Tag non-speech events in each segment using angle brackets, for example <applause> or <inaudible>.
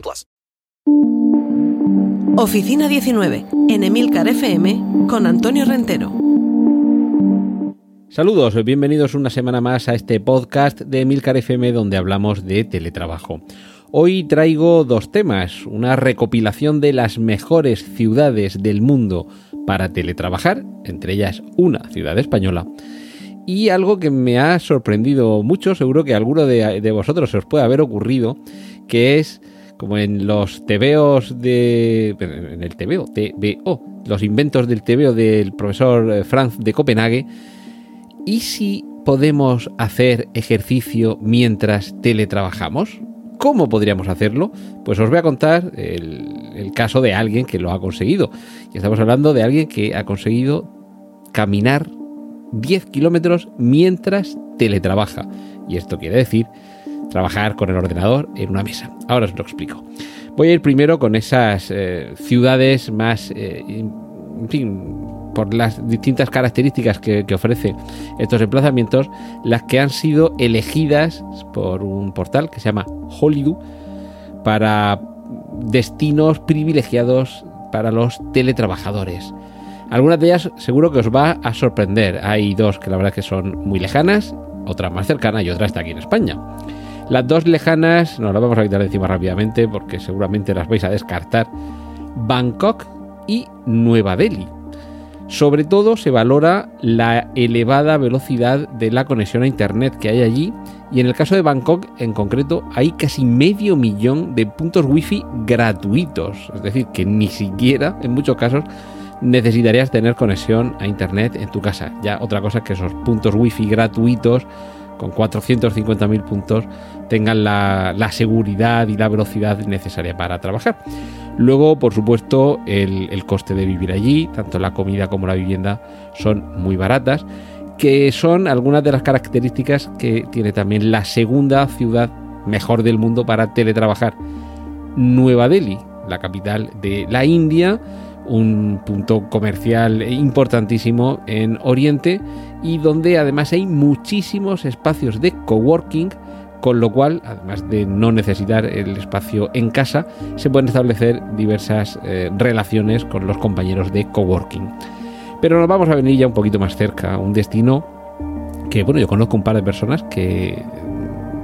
plus. Oficina 19, en Emilcar FM, con Antonio Rentero. Saludos, bienvenidos una semana más a este podcast de Emilcar FM donde hablamos de teletrabajo. Hoy traigo dos temas, una recopilación de las mejores ciudades del mundo para teletrabajar, entre ellas una ciudad española, y algo que me ha sorprendido mucho, seguro que a alguno de, vosotros se os puede haber ocurrido, que es como en los tebeos de... en el tebeo, TVO, los inventos del tebeo del profesor eh, Franz de Copenhague, ¿y si podemos hacer ejercicio mientras teletrabajamos? ¿Cómo podríamos hacerlo? Pues os voy a contar el, caso de alguien que lo ha conseguido. Y estamos hablando de alguien que ha conseguido caminar 10 kilómetros mientras teletrabaja. Y esto quiere decir trabajar con el ordenador en una mesa. Ahora os lo explico. Voy a ir primero con esas eh, ciudades más, eh, en fin, por las distintas características que, ofrece estos emplazamientos, las que han sido elegidas por un portal que se llama Hollywood para destinos privilegiados para los teletrabajadores. Algunas de ellas seguro que os va a sorprender. Hay dos que la verdad que son muy lejanas, otra más cercana y otra está aquí en España. Las dos lejanas nos las vamos a quitar de encima rápidamente porque seguramente las vais a descartar. Bangkok y Nueva Delhi. Sobre todo se valora la elevada velocidad de la conexión a Internet que hay allí y en el caso de Bangkok en concreto hay casi medio millón de puntos wifi gratuitos. Es decir, que ni siquiera en muchos casos necesitarías tener conexión a Internet en tu casa. Ya otra cosa es que esos puntos wifi gratuitos con 450.000 puntos tengan la, seguridad y la velocidad necesaria para trabajar. Luego, por supuesto, el, coste de vivir allí, tanto la comida como la vivienda, son muy baratas, que son algunas de las características que tiene también la segunda ciudad mejor del mundo para teletrabajar. Nueva Delhi, la capital de la India, un punto comercial importantísimo en Oriente y donde además hay muchísimos espacios de coworking, con lo cual, además de no necesitar el espacio en casa, se pueden establecer diversas eh, relaciones con los compañeros de coworking. Pero nos vamos a venir ya un poquito más cerca, un destino que, bueno, yo conozco un par de personas que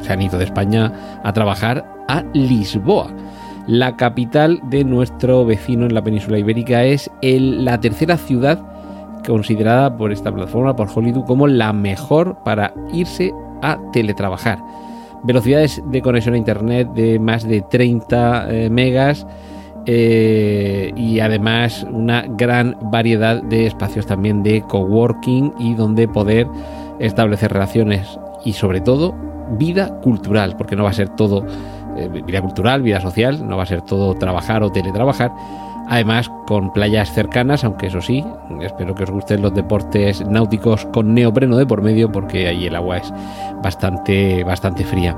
se han ido de España a trabajar a Lisboa. La capital de nuestro vecino en la península ibérica es la tercera ciudad considerada por esta plataforma, por Hollywood, como la mejor para irse a teletrabajar. Velocidades de conexión a Internet de más de 30 eh, megas eh, y además una gran variedad de espacios también de coworking y donde poder establecer relaciones y sobre todo vida cultural, porque no va a ser todo eh, vida cultural, vida social, no va a ser todo trabajar o teletrabajar, Además, con playas cercanas, aunque eso sí, espero que os gusten los deportes náuticos con neopreno de por medio, porque ahí el agua es bastante, bastante fría.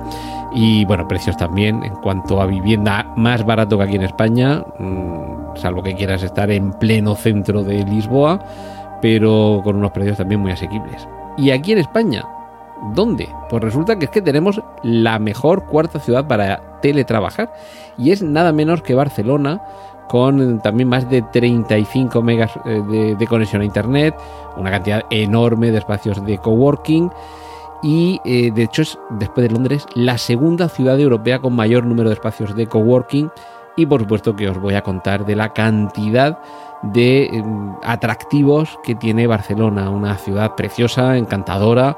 Y bueno, precios también en cuanto a vivienda más barato que aquí en España, mm, salvo que quieras estar en pleno centro de Lisboa, pero con unos precios también muy asequibles. Y aquí en España, ¿dónde? Pues resulta que es que tenemos la mejor cuarta ciudad para teletrabajar y es nada menos que Barcelona con también más de 35 megas eh, de, conexión a internet, una cantidad enorme de espacios de coworking y eh, de hecho es después de Londres la segunda ciudad europea con mayor número de espacios de coworking y por supuesto que os voy a contar de la cantidad de em, atractivos que tiene Barcelona, una ciudad preciosa, encantadora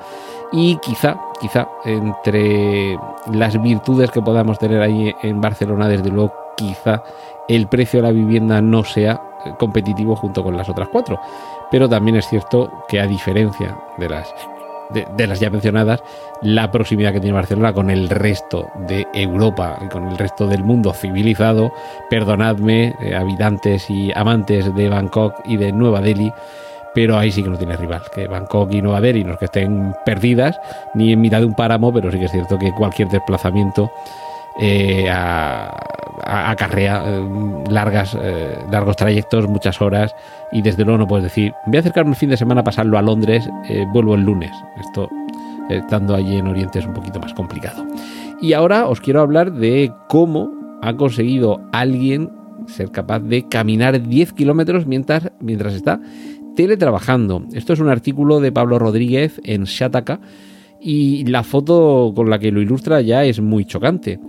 y quizá, quizá entre las virtudes que podamos tener ahí en Barcelona, desde luego quizá el precio de la vivienda no sea competitivo junto con las otras cuatro. Pero también es cierto que a diferencia de las de, las ya mencionadas, la proximidad que tiene Barcelona con el resto de Europa y con el resto del mundo civilizado. Perdonadme, eh, habitantes y amantes de Bangkok y de Nueva Delhi, pero ahí sí que no tiene rival. Que Bangkok y Nueva Delhi no que estén perdidas ni en mitad de un páramo, pero sí que es cierto que cualquier desplazamiento eh, acarrea eh, largas, eh, largos trayectos, muchas horas, y desde luego no puedes decir, voy a acercarme el fin de semana a pasarlo a Londres, eh, vuelvo el lunes. Esto, estando allí en Oriente, es un poquito más complicado. Y ahora os quiero hablar de cómo ha conseguido alguien ser capaz de caminar 10 kilómetros mientras, mientras está teletrabajando. Esto es un artículo de Pablo Rodríguez en Shataka y la foto con la que lo ilustra ya es muy chocante.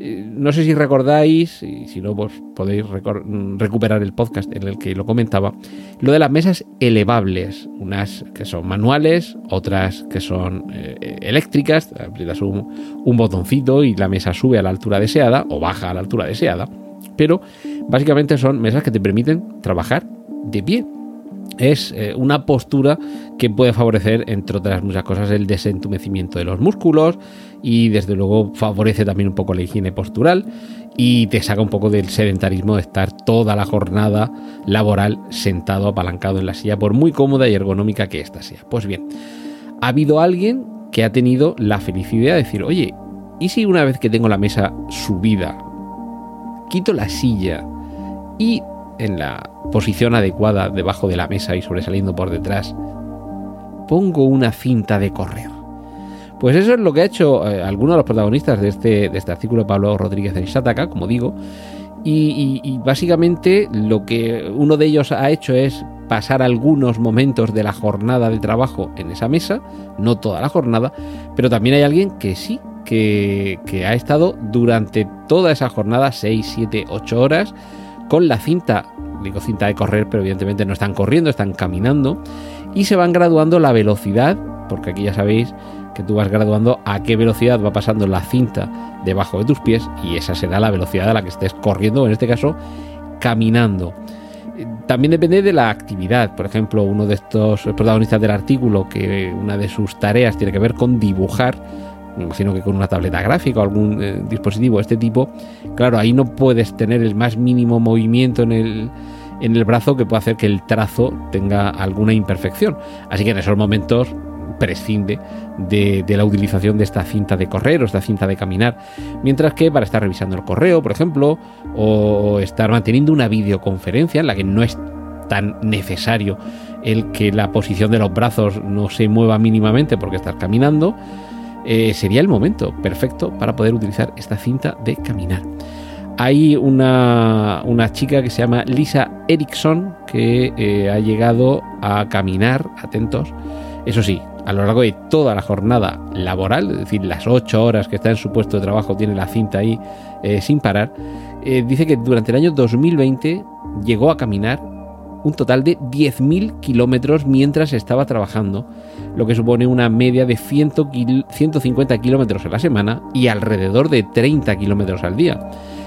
Eh, no sé si recordáis, y si no, pues podéis recuperar el podcast en el que lo comentaba, lo de las mesas elevables, unas que son manuales, otras que son eh, eléctricas, un, un botoncito y la mesa sube a la altura deseada o baja a la altura deseada, pero básicamente son mesas que te permiten trabajar de pie. Es eh, una postura que puede favorecer, entre otras muchas cosas, el desentumecimiento de los músculos y desde luego favorece también un poco la higiene postural y te saca un poco del sedentarismo de estar toda la jornada laboral sentado apalancado en la silla, por muy cómoda y ergonómica que ésta sea. Pues bien, ha habido alguien que ha tenido la felicidad de decir, oye, ¿y si una vez que tengo la mesa subida, quito la silla y en la posición adecuada debajo de la mesa y sobresaliendo por detrás, pongo una cinta de correr. Pues eso es lo que ha hecho eh, alguno de los protagonistas de este, de este artículo Pablo Rodríguez en Shataka, como digo, y, básicamente lo que uno de ellos ha hecho es pasar algunos momentos de la jornada de trabajo en esa mesa, no toda la jornada, pero también hay alguien que sí, que, que ha estado durante toda esa jornada, 6, 7, 8 horas, con la cinta, digo cinta de correr, pero evidentemente no están corriendo, están caminando y se van graduando la velocidad, porque aquí ya sabéis que tú vas graduando a qué velocidad va pasando la cinta debajo de tus pies y esa será la velocidad a la que estés corriendo, en este caso caminando. También depende de la actividad. Por ejemplo, uno de estos protagonistas del artículo, que una de sus tareas tiene que ver con dibujar, me imagino que con una tableta gráfica o algún eh, dispositivo de este tipo, claro, ahí no puedes tener el más mínimo movimiento en el, en el brazo que puede hacer que el trazo tenga alguna imperfección. Así que en esos momentos prescinde de, la utilización de esta cinta de correr o esta cinta de caminar. Mientras que para estar revisando el correo, por ejemplo, o estar manteniendo una videoconferencia en la que no es tan necesario el que la posición de los brazos no se mueva mínimamente porque estás caminando, eh, sería el momento perfecto para poder utilizar esta cinta de caminar. Hay una, una chica que se llama Lisa Erickson que eh, ha llegado a caminar, atentos, eso sí, a lo largo de toda la jornada laboral, es decir, las 8 horas que está en su puesto de trabajo, tiene la cinta ahí eh, sin parar, eh, dice que durante el año 2020 llegó a caminar un total de 10.000 kilómetros mientras estaba trabajando, lo que supone una media de 100 150 kilómetros a la semana y alrededor de 30 kilómetros al día.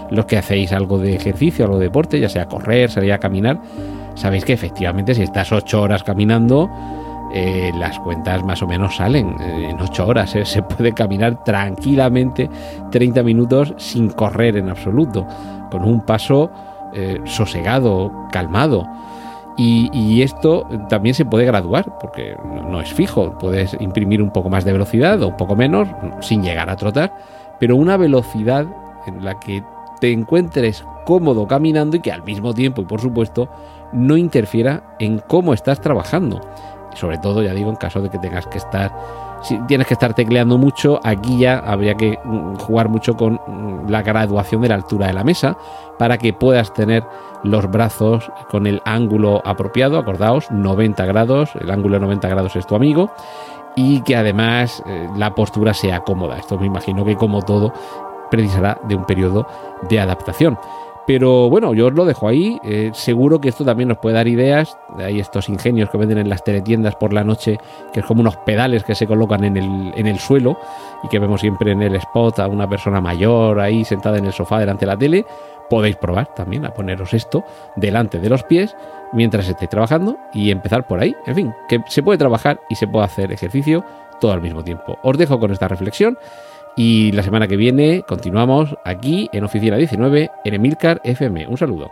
Los que hacéis algo de ejercicio, algo de deporte, ya sea correr, salir a caminar, sabéis que efectivamente si estás 8 horas caminando, eh, las cuentas más o menos salen eh, en 8 horas. Eh. <laughs> Se puede caminar tranquilamente 30 minutos sin correr en absoluto, con un paso sosegado, calmado. Y, y, esto también se puede graduar, porque no es fijo. Puedes imprimir un poco más de velocidad o un poco menos, sin llegar a trotar, pero una velocidad en la que te encuentres cómodo caminando y que al mismo tiempo, y por supuesto, no interfiera en cómo estás trabajando. Sobre todo, ya digo, en caso de que tengas que estar si tienes que estar tecleando mucho, aquí ya habría que mm, jugar mucho con mm, la graduación de la altura de la mesa para que puedas tener los brazos con el ángulo apropiado, acordaos, 90 grados, el ángulo de 90 grados es tu amigo, y que además eh, la postura sea cómoda. Esto me imagino que como todo precisará de un periodo de adaptación. Pero bueno, yo os lo dejo ahí. Eh, seguro que esto también nos puede dar ideas. Hay estos ingenios que venden en las teletiendas por la noche, que es como unos pedales que se colocan en el, en el suelo y que vemos siempre en el spot a una persona mayor ahí sentada en el sofá delante de la tele. podéis probar también a poneros esto delante de los pies mientras estáis trabajando y empezar por ahí. En fin, que se puede trabajar y se puede hacer ejercicio todo al mismo tiempo. Os dejo con esta reflexión y la semana que viene continuamos aquí en Oficina 19 en Emilcar FM. Un saludo.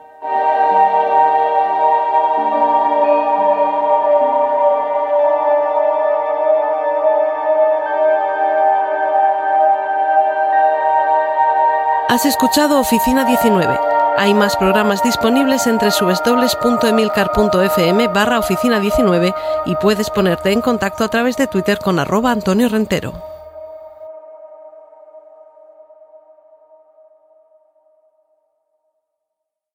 Has escuchado Oficina 19. Hay más programas disponibles entre www.emilcar.fm barra oficina 19 y puedes ponerte en contacto a través de Twitter con arroba Antonio Rentero.